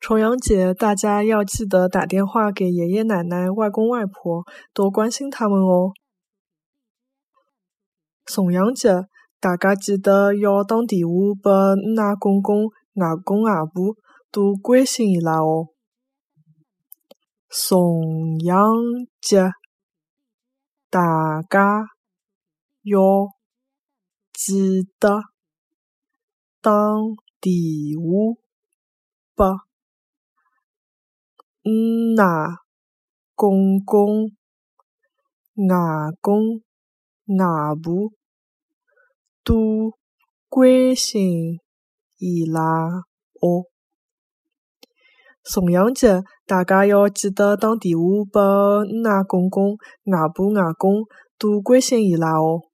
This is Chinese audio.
重阳节，大家要记得打电话给爷爷奶奶、外公外婆，多关心他们哦。重阳节，大家记得要打电话拨阿公公、外公外婆，多关心伊拉哦。重阳节，大家要记得打电话拨阿公公、外公外婆，多关心伊拉哦。重阳节，大家要记得打电话拨阿公公、外婆、外公，多关心伊拉哦。